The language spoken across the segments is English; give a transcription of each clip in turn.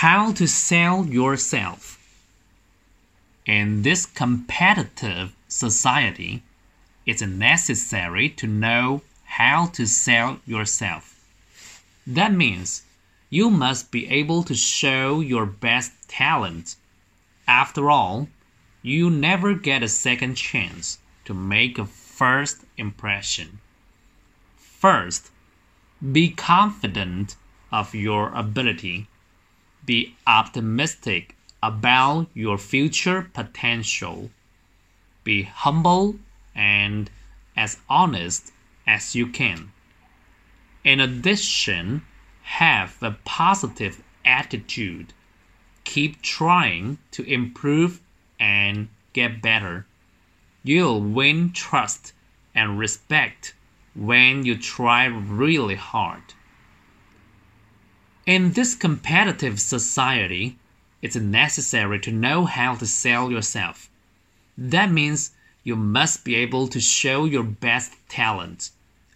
How to sell yourself. In this competitive society, it's necessary to know how to sell yourself. That means you must be able to show your best talent. After all, you never get a second chance to make a first impression. First, be confident of your ability. Be optimistic about your future potential. Be humble and as honest as you can. In addition, have a positive attitude. Keep trying to improve and get better. You'll win trust and respect when you try really hard. In this competitive society, it's necessary to know how to sell yourself. That means you must be able to show your best talent.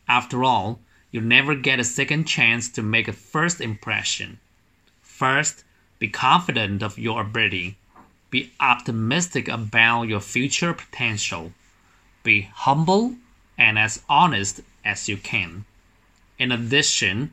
After all, you never get a second chance to make a first impression. First, be confident of your ability. Be optimistic about your future potential. Be humble and as honest as you can. In addition,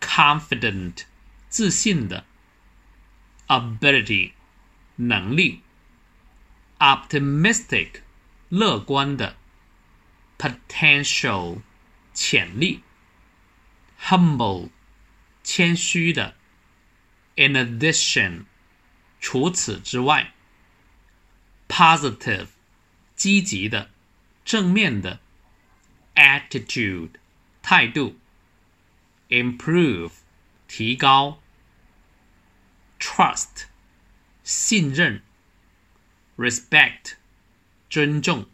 confident 自信的 ability 能力 optimistic 乐观的 potential 潜力 humble 谦虚的 in addition 除此之外 positive 积极的正面的 attitude 态度 improve 提高 trust 信任 respect 尊重